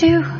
to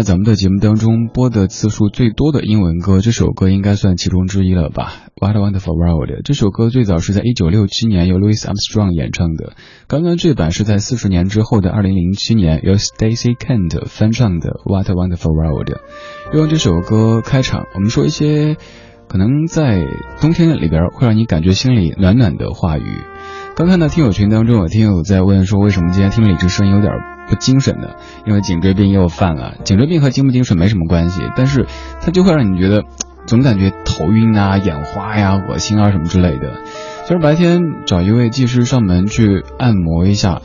在咱们的节目当中播的次数最多的英文歌，这首歌应该算其中之一了吧？What a Wonderful World。这首歌最早是在一九六七年由 Louis Armstrong 演唱的，刚刚这版是在四十年之后的二零零七年由 Stacy Kent 翻唱的 What a Wonderful World。用这首歌开场，我们说一些可能在冬天里边会让你感觉心里暖暖的话语。刚看到听友群当中有听友在问说，为什么今天听李志声音有点不精神呢？因为颈椎病又犯了。颈椎病和精不精神没什么关系，但是它就会让你觉得总感觉头晕啊、眼花呀、恶心啊什么之类的。就是白天找一位技师上门去按摩一下。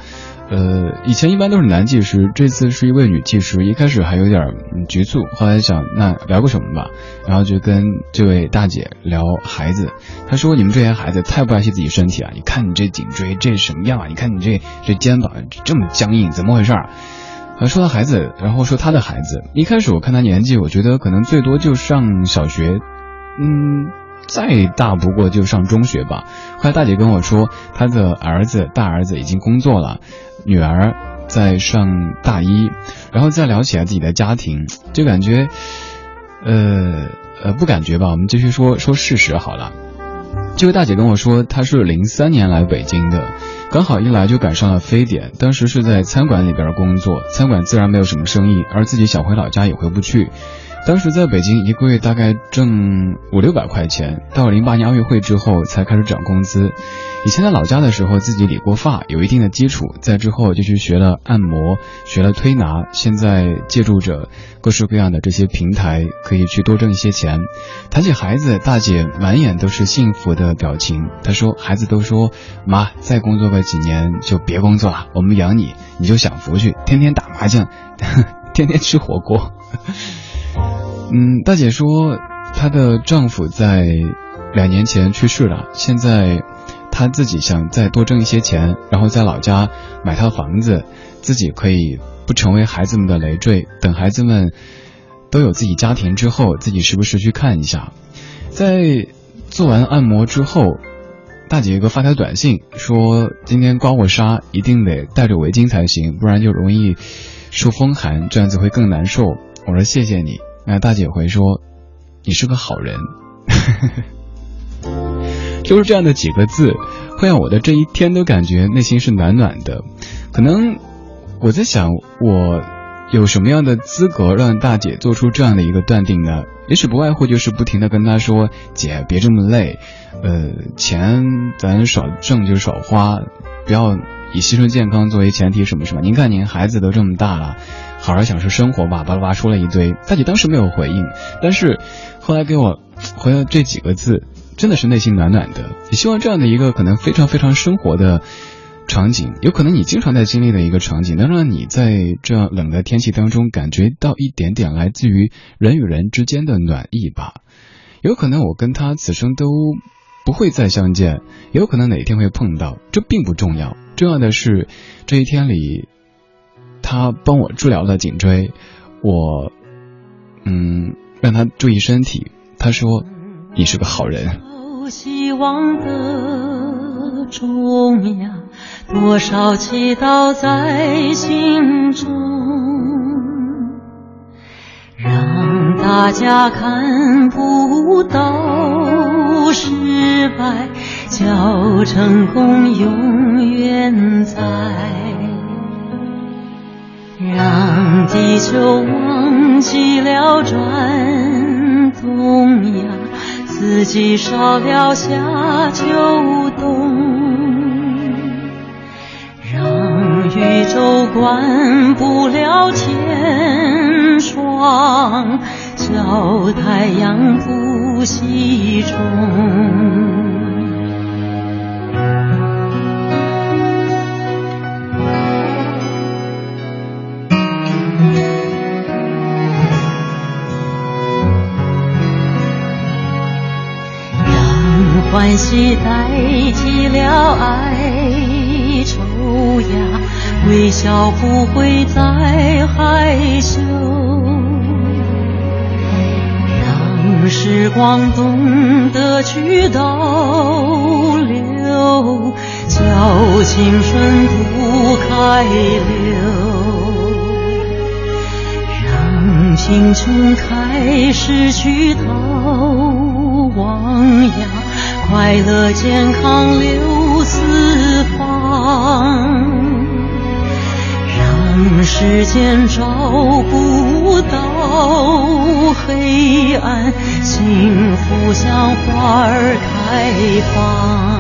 呃，以前一般都是男技师，这次是一位女技师。一开始还有点局促，后来想那聊个什么吧，然后就跟这位大姐聊孩子。她说：“你们这些孩子太不爱惜自己身体啊！你看你这颈椎这什么样啊？你看你这这肩膀这么僵硬，怎么回事？”啊，说到孩子，然后说他的孩子。一开始我看他年纪，我觉得可能最多就上小学，嗯，再大不过就上中学吧。后来大姐跟我说，她的儿子大儿子已经工作了。女儿在上大一，然后再聊起来自己的家庭，就感觉，呃呃，不感觉吧？我们继续说说事实好了。这位大姐跟我说，她是零三年来北京的，刚好一来就赶上了非典，当时是在餐馆里边工作，餐馆自然没有什么生意，而自己想回老家也回不去。当时在北京一个月大概挣五六百块钱，到零八年奥运会之后才开始涨工资。以前在老家的时候自己理过发，有一定的基础，在之后就去学了按摩，学了推拿。现在借助着各式各样的这些平台，可以去多挣一些钱。谈起孩子，大姐满眼都是幸福的表情。她说：“孩子都说妈，再工作个几年就别工作了，我们养你，你就享福去，天天打麻将，天天吃火锅。”嗯，大姐说，她的丈夫在两年前去世了，现在她自己想再多挣一些钱，然后在老家买套房子，自己可以不成为孩子们的累赘。等孩子们都有自己家庭之后，自己时不时去看一下。在做完按摩之后，大姐给我发条短信说，今天刮过痧，一定得戴着围巾才行，不然就容易受风寒，这样子会更难受。我说谢谢你。那大姐回说：“你是个好人。”就是这样的几个字，会让我的这一天都感觉内心是暖暖的。可能我在想，我有什么样的资格让大姐做出这样的一个断定呢？也许不外乎就是不停的跟她说：“姐，别这么累，呃，钱咱少挣就少花，不要以牺牲健康作为前提，什么什么。您看您孩子都这么大了。”好好享受生活吧，巴拉巴拉说了一堆。大姐当时没有回应，但是后来给我回了这几个字，真的是内心暖暖的。也希望这样的一个可能非常非常生活的场景，有可能你经常在经历的一个场景，能让你在这样冷的天气当中感觉到一点点来自于人与人之间的暖意吧。有可能我跟他此生都不会再相见，也有可能哪一天会碰到，这并不重要。重要的是这一天里。他帮我治疗了颈椎，我，嗯，让他注意身体。他说：“你是个好人。”希望的中呀，多少祈祷在心中，让大家看不到失败，叫成功永远在。让地球忘记了转动呀，四季少了夏秋冬。让宇宙关不了天窗，叫太阳不西冲。欢喜代替了哀愁呀，微笑不会再害羞，让时光懂得去倒流，叫青春不开流，让贫穷开始去逃亡呀。快乐健康留四方，让世间找不到黑暗，幸福像花儿开放。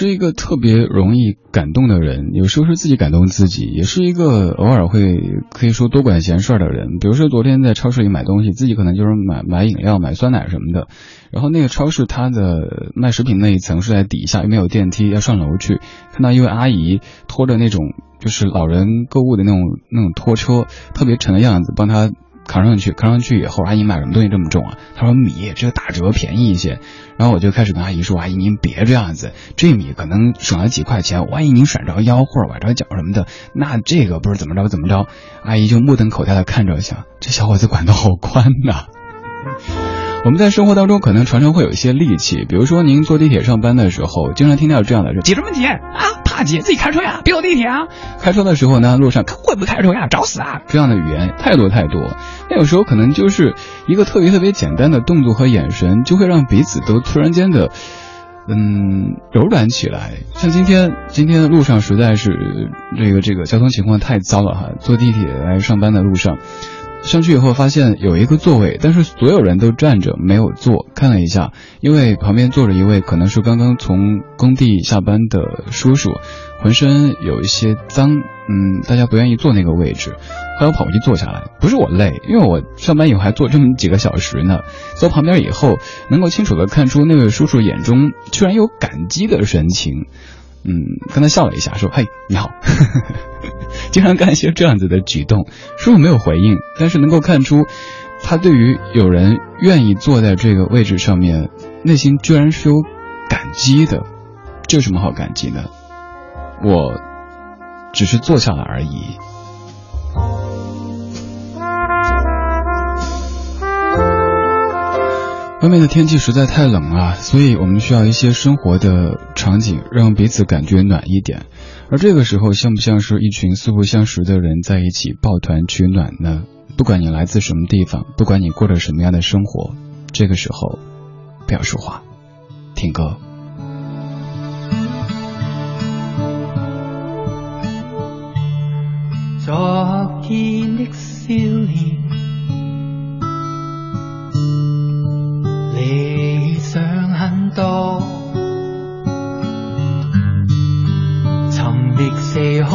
是一个特别容易感动的人，有时候是自己感动自己，也是一个偶尔会可以说多管闲事儿的人。比如说昨天在超市里买东西，自己可能就是买买饮料、买酸奶什么的，然后那个超市它的卖食品那一层是在底下，又没有电梯，要上楼去，看到一位阿姨拖着那种就是老人购物的那种那种拖车，特别沉的样子，帮他。扛上去，扛上去以后，阿姨买什么东西这么重啊？她说米这个打折便宜一些，然后我就开始跟阿姨说：“阿姨您别这样子，这米可能省了几块钱，万一您闪着腰或者崴着脚什么的，那这个不是怎么着怎么着？”阿姨就目瞪口呆的看着，想这小伙子管得好宽呐。我们在生活当中可能常常会有一些戾气，比如说您坐地铁上班的时候，经常听到这样的说：“挤什么挤啊？怕挤，自己开车呀，别坐地铁啊！”开车的时候呢，路上会不会开车呀？找死啊！这样的语言太多太多。那有时候可能就是一个特别特别简单的动作和眼神，就会让彼此都突然间的，嗯，柔软起来。像今天，今天的路上实在是这个这个交通情况太糟了哈，坐地铁来上班的路上。上去以后发现有一个座位，但是所有人都站着没有坐。看了一下，因为旁边坐着一位可能是刚刚从工地下班的叔叔，浑身有一些脏，嗯，大家不愿意坐那个位置。后来我跑过去坐下来，不是我累，因为我上班以后还坐这么几个小时呢。坐旁边以后，能够清楚的看出那位叔叔眼中居然有感激的神情。嗯，跟他笑了一下，说：“嘿，你好。” 经常干一些这样子的举动，叔叔没有回应，但是能够看出，他对于有人愿意坐在这个位置上面，内心居然是有感激的。这有什么好感激的？我只是坐下了而已。外面的天气实在太冷了，所以我们需要一些生活的场景，让彼此感觉暖一点。而这个时候，像不像是一群素不相识的人在一起抱团取暖呢？不管你来自什么地方，不管你过着什么样的生活，这个时候不要说话，听歌。昨天的少年。理想很多，寻觅四海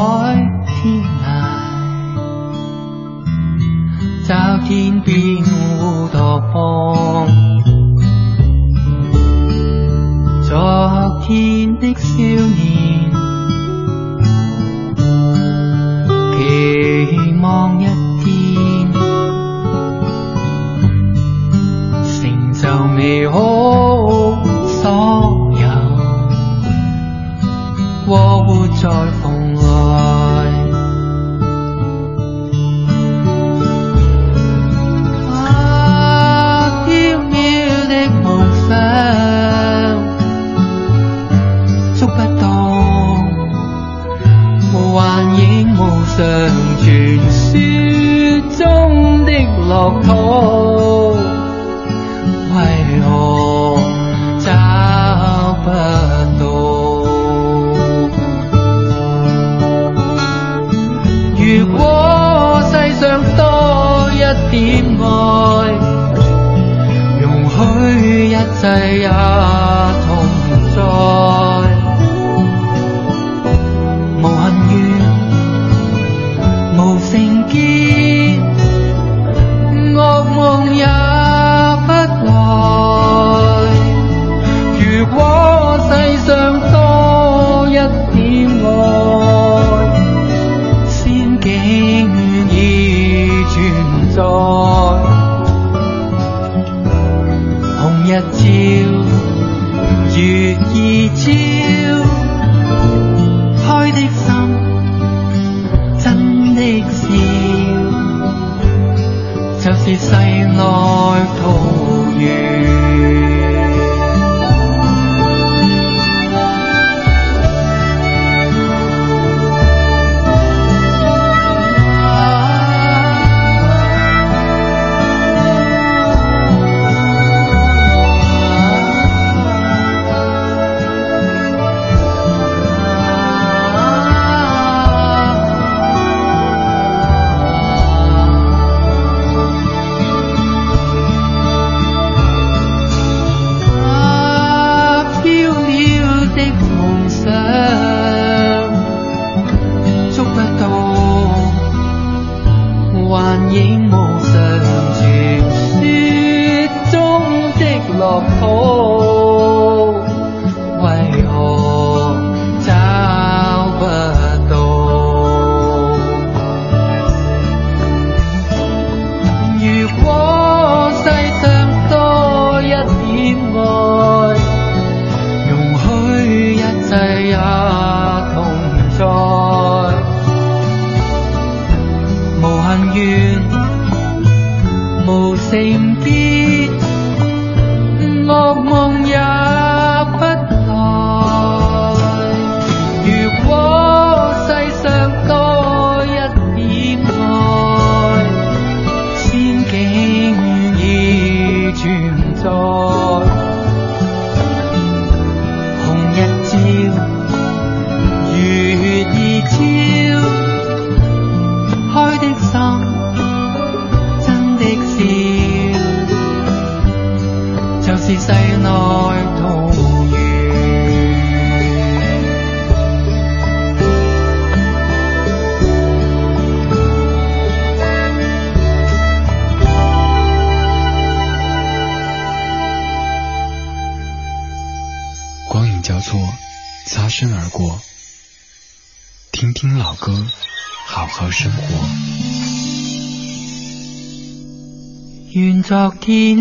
天涯，找天。边乌托邦。昨天的少年，期望一天成就。美好所有，我活在为何找不到？如果世上多一点爱，容许一切也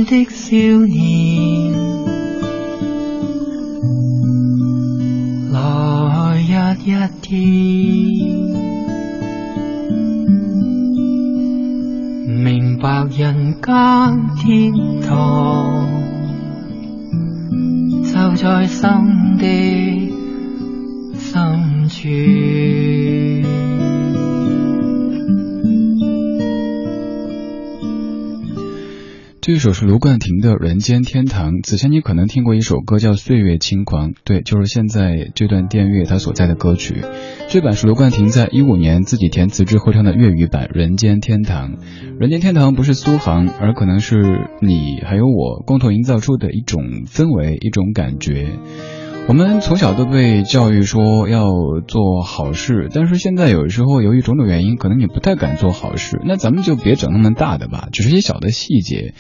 的少年，来日一天，明白人间天堂就在心的深处。这首是卢冠廷的《人间天堂》。此前你可能听过一首歌叫《岁月轻狂》，对，就是现在这段电乐它所在的歌曲。这版是卢冠廷在一五年自己填词之后唱的粤语版《人间天堂》。《人间天堂》不是苏杭，而可能是你还有我共同营造出的一种氛围，一种感觉。我们从小都被教育说要做好事，但是现在有时候由于种种原因，可能你不太敢做好事。那咱们就别整那么大的吧，只是些小的细节。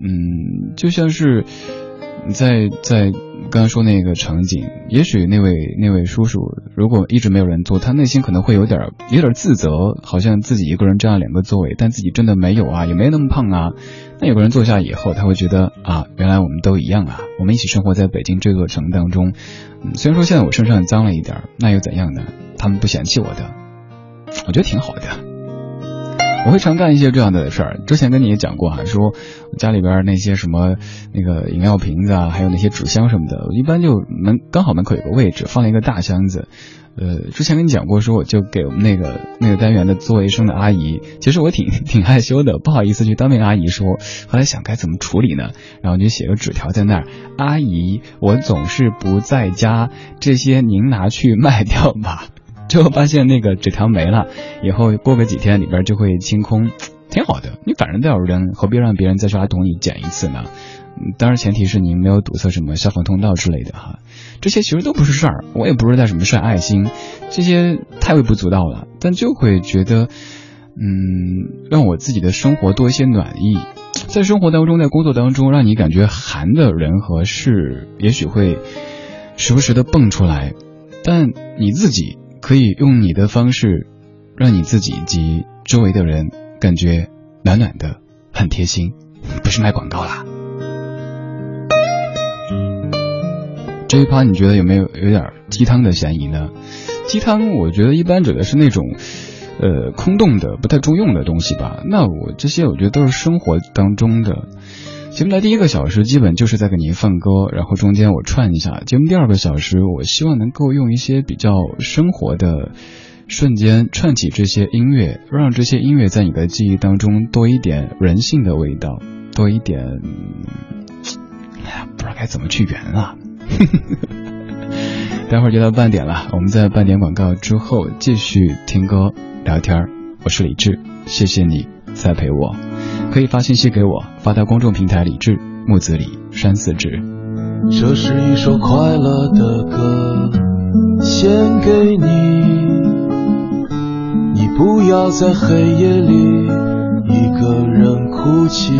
嗯，就像是在在刚刚说那个场景，也许那位那位叔叔如果一直没有人坐，他内心可能会有点有点自责，好像自己一个人占了两个座位，但自己真的没有啊，也没那么胖啊。那有个人坐下以后，他会觉得啊，原来我们都一样啊，我们一起生活在北京这座城当中。嗯，虽然说现在我身上脏了一点，那又怎样呢？他们不嫌弃我的，我觉得挺好的。我会常干一些这样的事儿。之前跟你也讲过哈，说家里边那些什么那个饮料瓶子啊，还有那些纸箱什么的，我一般就门刚好门口有个位置，放了一个大箱子。呃，之前跟你讲过，说我就给我们那个那个单元的做卫生的阿姨，其实我挺 挺害羞的，不好意思去当面阿姨说。后来想该怎么处理呢？然后就写个纸条在那儿，阿姨，我总是不在家，这些您拿去卖掉吧。最后发现那个纸条没了，以后过个几天里边就会清空，挺好的。你反正都要扔，何必让别人再去垃圾桶里捡一次呢？当然前提是您没有堵塞什么消防通道之类的哈。这些其实都不是事儿，我也不是在什么晒爱心，这些太微不足道了。但就会觉得，嗯，让我自己的生活多一些暖意。在生活当中，在工作当中，让你感觉寒的人和事，也许会时不时的蹦出来，但你自己。可以用你的方式，让你自己及周围的人感觉暖暖的，很贴心，不是卖广告啦。这一趴你觉得有没有有点鸡汤的嫌疑呢？鸡汤我觉得一般指的是那种，呃，空洞的、不太中用的东西吧。那我这些我觉得都是生活当中的。节目的第一个小时基本就是在给您放歌，然后中间我串一下。节目第二个小时，我希望能够用一些比较生活的瞬间串起这些音乐，让这些音乐在你的记忆当中多一点人性的味道，多一点，哎呀，不知道该怎么去圆啊。待会儿就到半点了，我们在半点广告之后继续听歌聊天。我是李志，谢谢你再陪我。可以发信息给我，发到公众平台李志木子李山四志。这是一首快乐的歌，献给你。你不要在黑夜里一个人哭泣。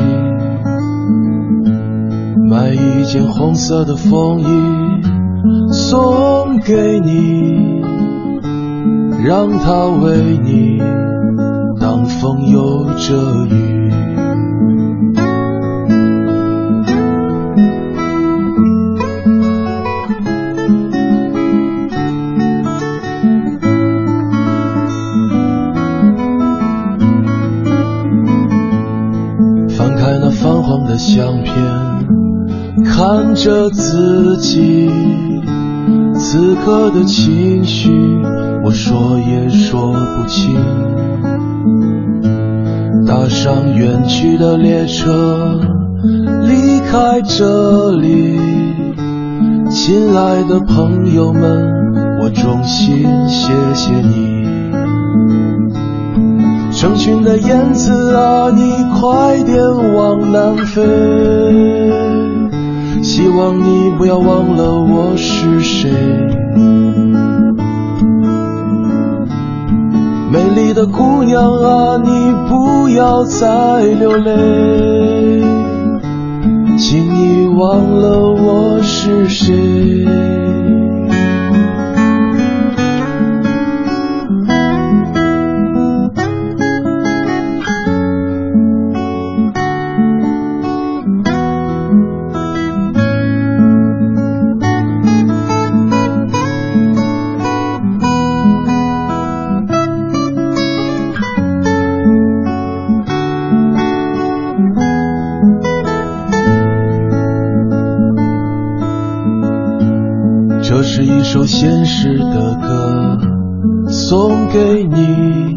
买一件红色的风衣送给你，让它为你挡风又遮雨。翻开那泛黄的相片，看着自己此刻的情绪，我说也说不清。搭上远去的列车，离开这里，亲爱的朋友们，我衷心谢谢你。成群的燕子啊，你快点往南飞，希望你不要忘了我是谁。美丽的姑娘啊，你不要再流泪，请你忘了我是谁。现实的歌送给你，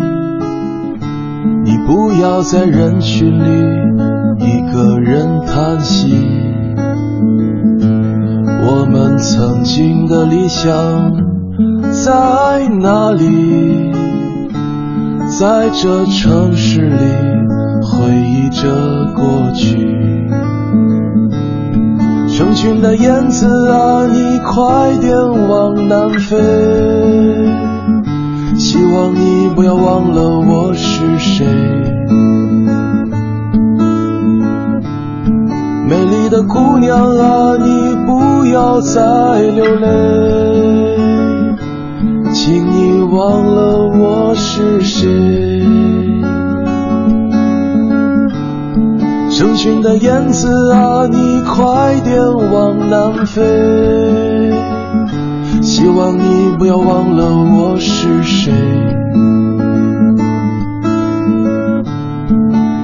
你不要在人群里一个人叹息。我们曾经的理想在哪里？在这城市里回忆着过去。成群的燕子啊，你快点往南飞，希望你不要忘了我是谁。美丽的姑娘啊，你不要再流泪，请你忘了我是谁。成群的燕子啊，你快点往南飞，希望你不要忘了我是谁。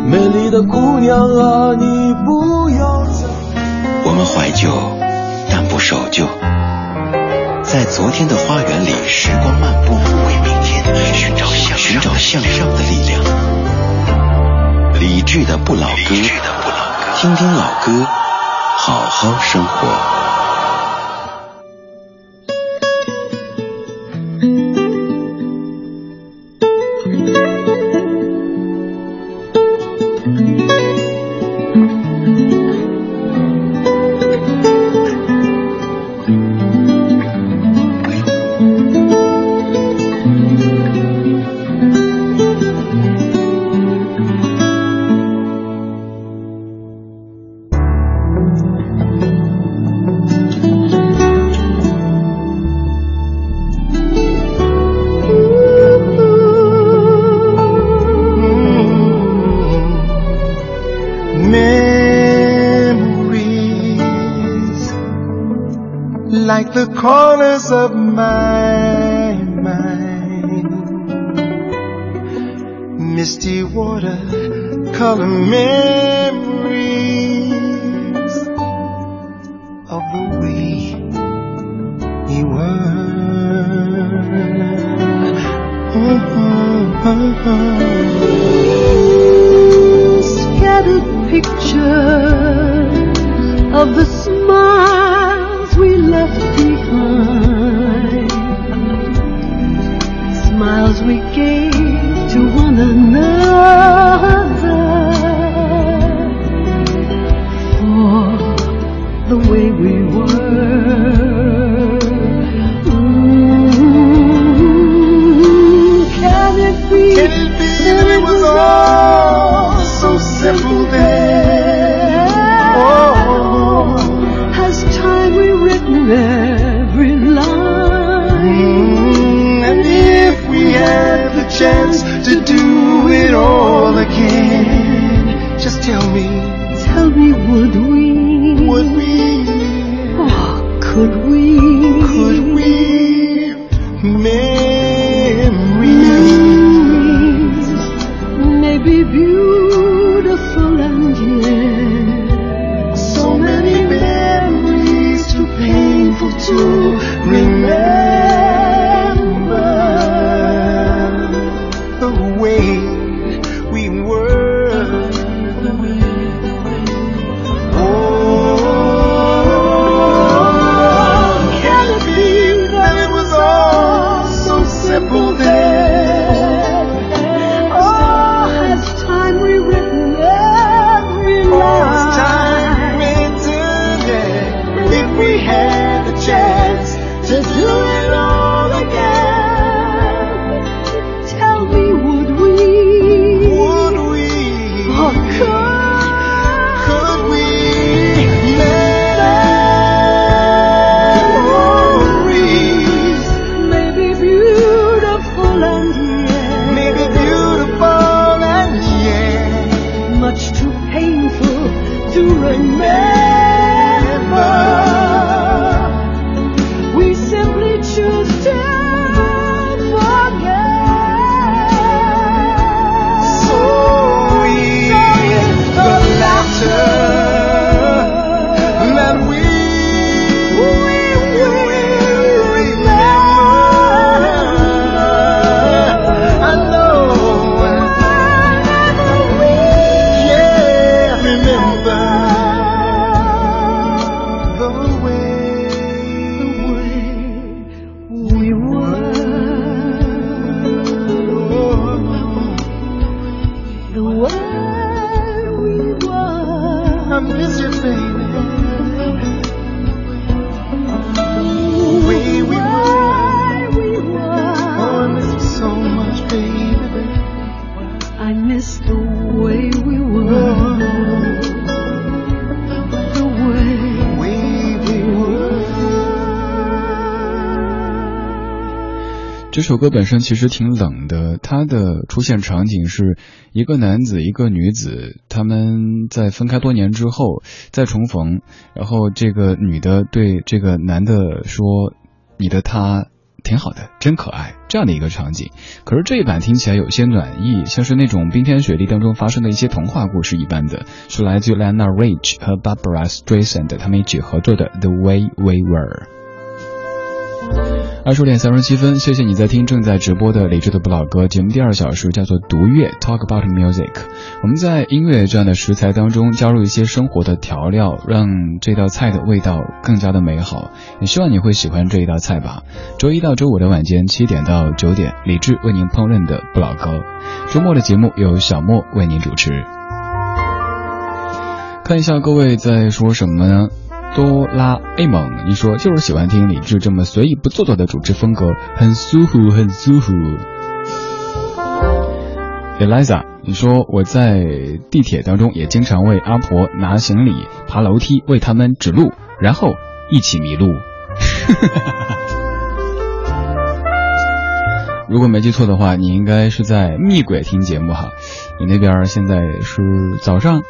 美丽的姑娘啊，你不要走。我们怀旧，但不守旧，在昨天的花园里时光漫步，为明天寻找向寻找向上的力量。理智的不老歌，听听老歌，好好生活。首歌本身其实挺冷的，它的出现场景是一个男子一个女子，他们在分开多年之后再重逢，然后这个女的对这个男的说：“你的他挺好的，真可爱。”这样的一个场景。可是这一版听起来有些暖意，像是那种冰天雪地当中发生的一些童话故事一般的，是来自 Lana Ridge 和 Barbara Streisand 他们一起合作的《The Way We Were》。二十点三十七分，谢谢你在听正在直播的理智的不老歌节目，第二小时叫做读乐 Talk About Music。我们在音乐这样的食材当中加入一些生活的调料，让这道菜的味道更加的美好。也希望你会喜欢这一道菜吧。周一到周五的晚间七点到九点，理智为您烹饪的不老歌。周末的节目由小莫为您主持。看一下各位在说什么呢？哆啦 A 梦，你说就是喜欢听李志这么随意不做作的主持风格，很舒服，很舒服。Eliza，你说我在地铁当中也经常为阿婆拿行李、爬楼梯，为他们指路，然后一起迷路。如果没记错的话，你应该是在密轨听节目哈。你那边现在是早上？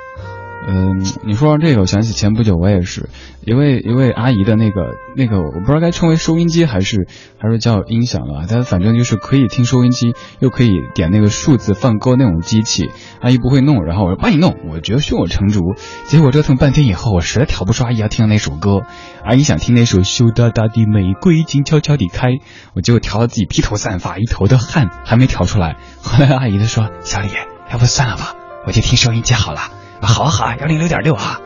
嗯，你说完这个，我想起前不久我也是一位一位阿姨的那个那个，我不知道该称为收音机还是还是叫音响了，她反正就是可以听收音机，又可以点那个数字放歌那种机器。阿姨不会弄，然后我说帮你弄，我觉得胸有成竹。结果折腾半天以后，我实在调不出阿姨要听的那首歌。阿姨想听那首羞答答的玫瑰静悄悄地开，我结果调到自己披头散发，一头的汗，还没调出来。后来阿姨就说：“小李，要不算了吧，我就听收音机好了。”好啊好啊，幺零六点六啊。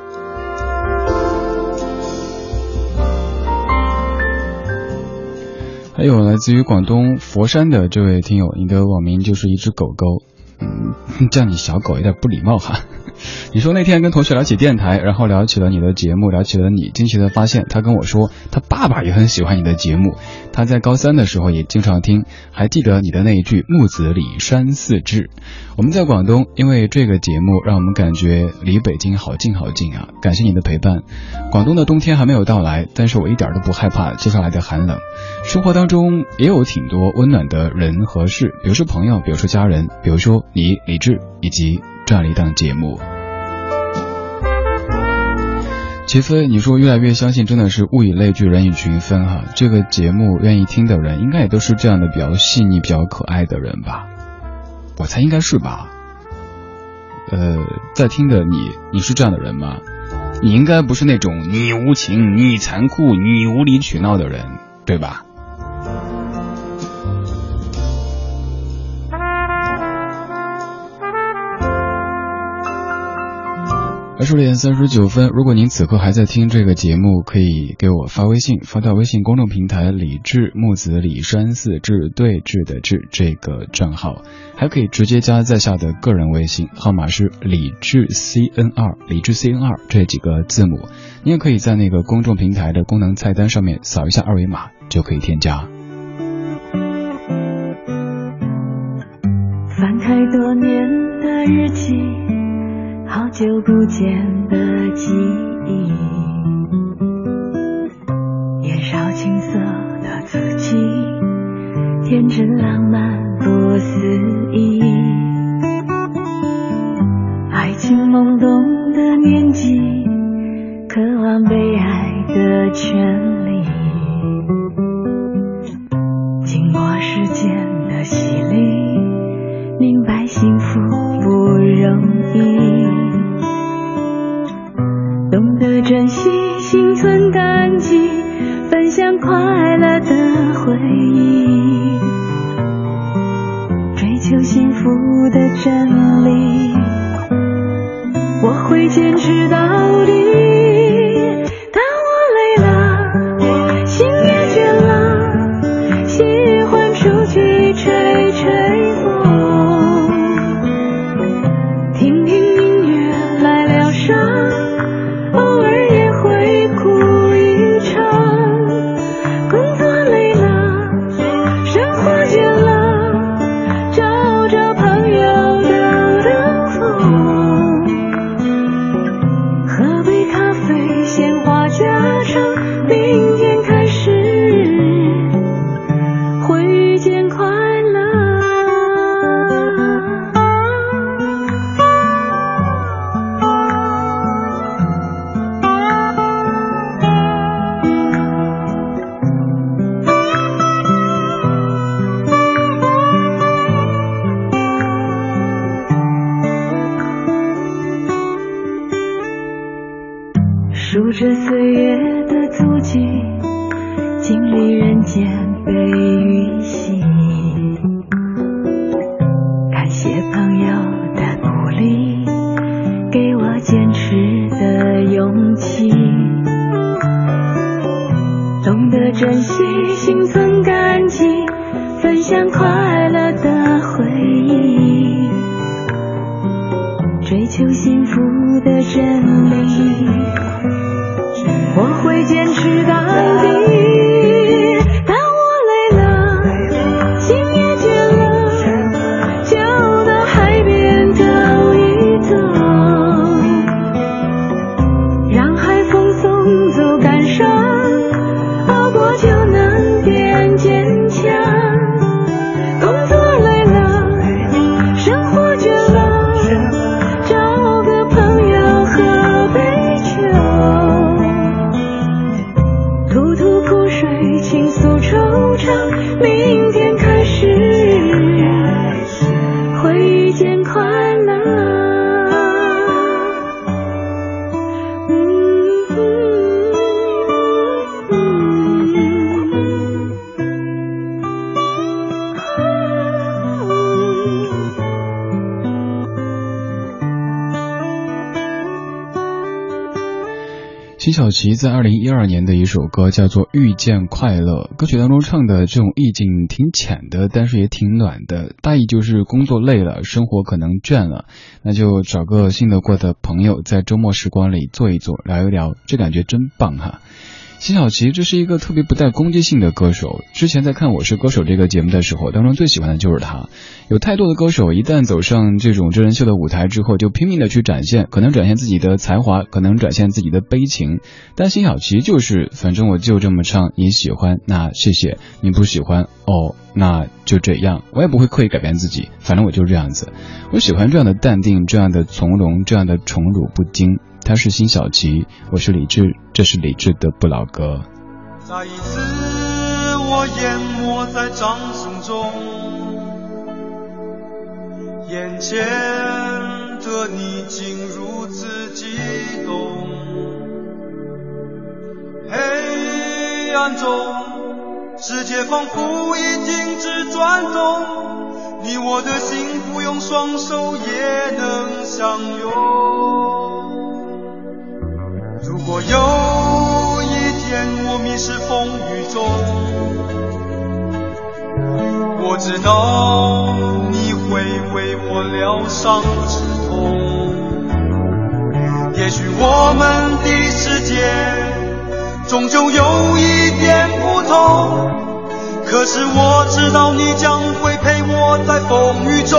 还有来自于广东佛山的这位听友，你的网名就是一只狗狗，嗯，叫你小狗有点不礼貌哈。你说那天跟同学聊起电台，然后聊起了你的节目，聊起了你，惊奇的发现他跟我说，他爸爸也很喜欢你的节目，他在高三的时候也经常听，还记得你的那一句木子李山四志。我们在广东，因为这个节目让我们感觉离北京好近好近啊！感谢你的陪伴。广东的冬天还没有到来，但是我一点都不害怕接下来的寒冷。生活当中也有挺多温暖的人和事，比如说朋友，比如说家人，比如说你李志，以及这样的一档节目。齐飞，你说越来越相信，真的是物以类聚，人以群分哈。这个节目愿意听的人，应该也都是这样的比较细腻、比较可爱的人吧？我猜应该是吧。呃，在听的你，你是这样的人吗？你应该不是那种你无情、你残酷、你无理取闹的人，对吧？二十点三十九分，如果您此刻还在听这个节目，可以给我发微信，发到微信公众平台“李志木子李山寺志对峙的志”这个账号，还可以直接加在下的个人微信号码是李志 C N 二李志 C N 二这几个字母，你也可以在那个公众平台的功能菜单上面扫一下二维码就可以添加。翻开多年的日记。好久不见的记忆，年少青涩的自己，天真浪漫不思议，爱情懵懂的年纪，渴望被爱的权利，像快乐的回忆，追求幸福的真理，我会坚持到小琪在二零一二年的一首歌叫做《遇见快乐》，歌曲当中唱的这种意境挺浅的，但是也挺暖的。大意就是工作累了，生活可能倦了，那就找个信得过的朋友，在周末时光里坐一坐，聊一聊，这感觉真棒哈。辛晓琪，这是一个特别不带攻击性的歌手。之前在看《我是歌手》这个节目的时候，当中最喜欢的就是他。有太多的歌手一旦走上这种真人秀的舞台之后，就拼命的去展现，可能展现自己的才华，可能展现自己的悲情。但辛晓琪就是，反正我就这么唱，你喜欢那谢谢，你不喜欢哦那就这样，我也不会刻意改变自己，反正我就是这样子。我喜欢这样的淡定，这样的从容，这样的宠辱不惊。他是辛晓琪我是李志这是李志的不老歌。再一次我淹没在掌声中眼前的你竟如此激动。黑暗中世界仿佛已停止转动你我的心不用双手也能相拥。如果有一天我迷失风雨中，我知道你会为我疗伤止痛。也许我们的世界。终究有一点不同，可是我知道你将会陪我在风雨中。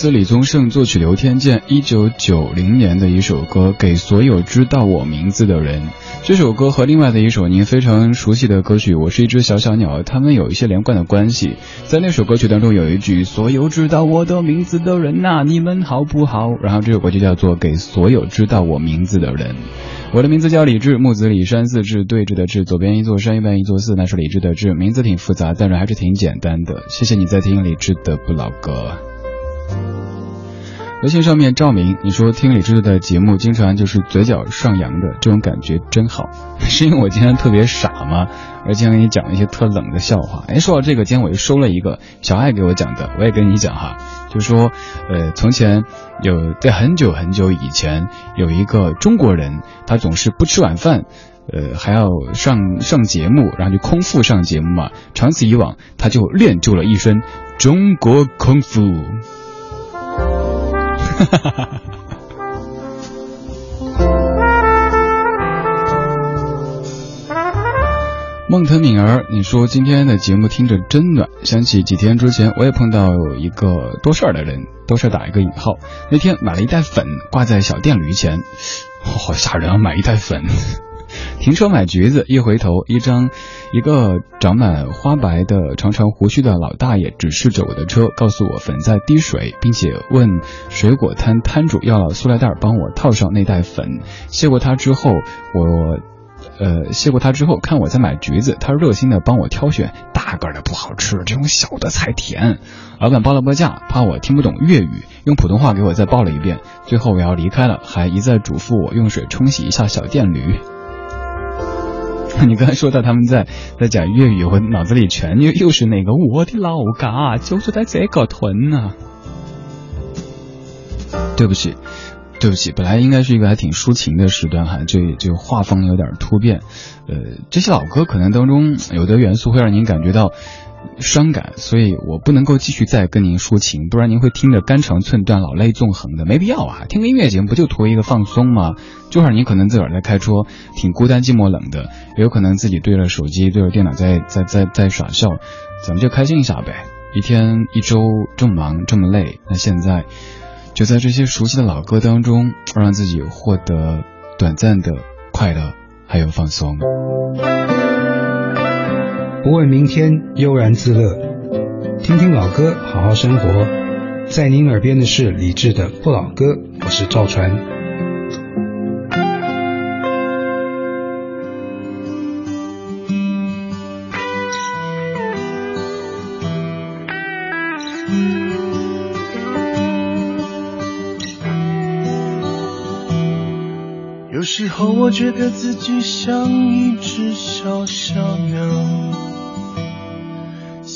词李宗盛，作曲刘天健，一九九零年的一首歌《给所有知道我名字的人》。这首歌和另外的一首您非常熟悉的歌曲《我是一只小小鸟》，它们有一些连贯的关系。在那首歌曲当中有一句“所有知道我的名字的人呐，你们好不好？”然后这首歌就叫做《给所有知道我名字的人》。我的名字叫李志，木子李山四志对峙的志，左边一座山，右边一座寺，那是李志的志。名字挺复杂，但是还是挺简单的。谢谢你在听李志的不老歌。微信上面赵明，你说听李志的节目经常就是嘴角上扬的，这种感觉真好。是因为我今天特别傻吗？而且给你讲一些特冷的笑话。哎，说到这个，今天我又收了一个小爱给我讲的，我也跟你讲哈，就说，呃，从前有在很久很久以前，有一个中国人，他总是不吃晚饭，呃，还要上上节目，然后就空腹上节目嘛。长此以往，他就练就了一身中国空腹。哈哈哈！哈孟特敏儿，你说今天的节目听着真暖，想起几天之前我也碰到一个多事儿的人，多事儿打一个引号。那天买了一袋粉挂在小电驴前，好吓人啊！买一袋粉。停车买橘子，一回头，一张一个长满花白的长长胡须的老大爷指示着我的车，告诉我粉在滴水，并且问水果摊摊主要了塑料袋帮我套上那袋粉。谢过他之后，我呃谢过他之后，看我在买橘子，他热心的帮我挑选，大个的不好吃，这种小的才甜。老板报了报价，怕我听不懂粤语，用普通话给我再报了一遍。最后我要离开了，还一再嘱咐我用水冲洗一下小电驴。你刚才说到他们在在讲粤语，我脑子里全又又是那个我的老家就是在这个屯呐。对不起，对不起，本来应该是一个还挺抒情的时段哈，这就画风有点突变。呃，这些老歌可能当中有的元素会让您感觉到。伤感，所以我不能够继续再跟您抒情，不然您会听着肝肠寸断、老泪纵横的，没必要啊！听个音乐节目不就图一个放松吗？就会您可能自个儿在开车，挺孤单寂寞冷的，也有可能自己对着手机、对着电脑在在在在耍笑，咱们就开心一下呗。一天一周这么忙这么累，那现在就在这些熟悉的老歌当中，让自己获得短暂的快乐，还有放松。不问明天，悠然自乐，听听老歌，好好生活。在您耳边的是李志的不老歌，我是赵传。有时候我觉得自己像一只小小鸟。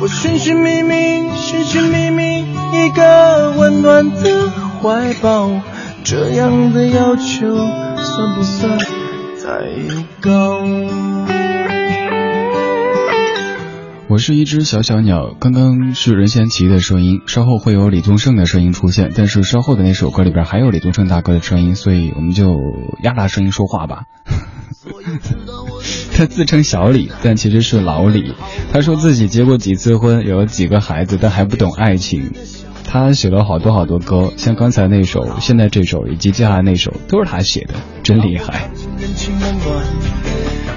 我寻寻觅觅，寻寻觅觅一个温暖的怀抱，这样的要求算不算太高？我是一只小小鸟，刚刚是任贤齐的声音，稍后会有李宗盛的声音出现，但是稍后的那首歌里边还有李宗盛大哥的声音，所以我们就压大声音说话吧。他自称小李，但其实是老李。他说自己结过几次婚，有了几个孩子，但还不懂爱情。他写了好多好多歌，像刚才那首、现在这首以及接下来那首，都是他写的，真厉害。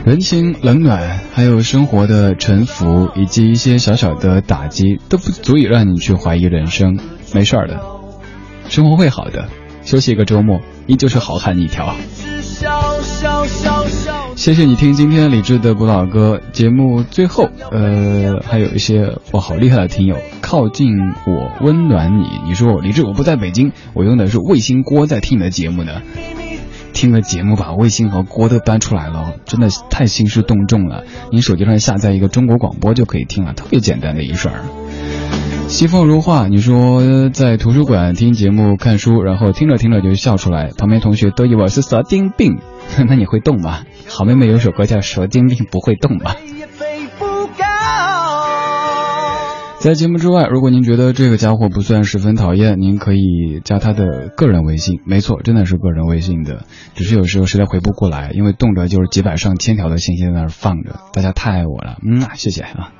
人情冷暖，还有生活的沉浮，以及一些小小的打击，都不足以让你去怀疑人生。没事儿的，生活会好的。休息一个周末，依旧是好汉一条。谢谢你听今天李志的不老歌节目。最后，呃，还有一些哇，好厉害的听友，靠近我，温暖你。你说我李志，我不在北京，我用的是卫星锅在听你的节目呢。听了节目把卫星和锅都搬出来了，真的太兴师动众了。你手机上下载一个中国广播就可以听了，特别简单的一事儿。西风如画，你说在图书馆听节目看书，然后听着听着就笑出来，旁边同学都以为是蛇精病。那你会动吗？好妹妹有首歌叫《蛇精病不会动》吧。在节目之外，如果您觉得这个家伙不算十分讨厌，您可以加他的个人微信。没错，真的是个人微信的，只是有时候实在回不过来，因为动辄就是几百上千条的信息在那儿放着。大家太爱我了，嗯啊，谢谢啊。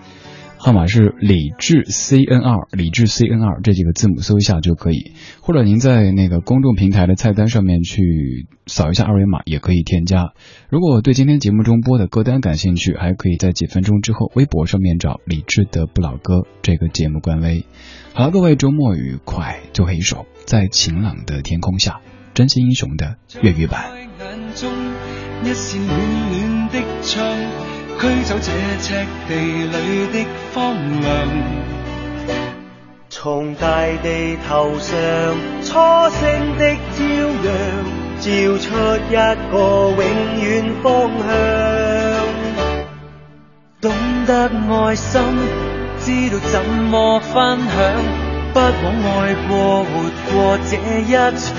号码是李智 C N R，李智 C N R 这几个字母搜一下就可以，或者您在那个公众平台的菜单上面去扫一下二维码也可以添加。如果对今天节目中播的歌单感兴趣，还可以在几分钟之后微博上面找李智的不老歌这个节目官微。好了，各位周末愉快！最后一首在晴朗的天空下，真心英雄的粤语版。驱走这赤地里的荒凉，从大地头上初升的朝阳，照出一个永远方向。懂得爱心，知道怎么分享，不枉爱过活过这一场，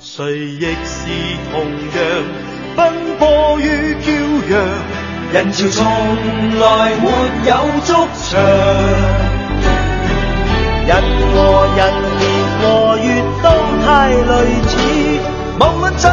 谁亦是同样。奔波于骄阳，人潮从来没有足长。人和人年和月都太类似，无论怎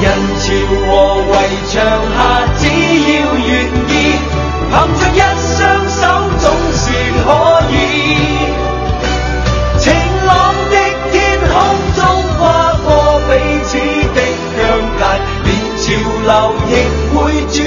人潮和围墙下，只要愿意，凭着一双手总是可以。晴朗的天空中，跨过彼此的疆界，连潮流亦会转。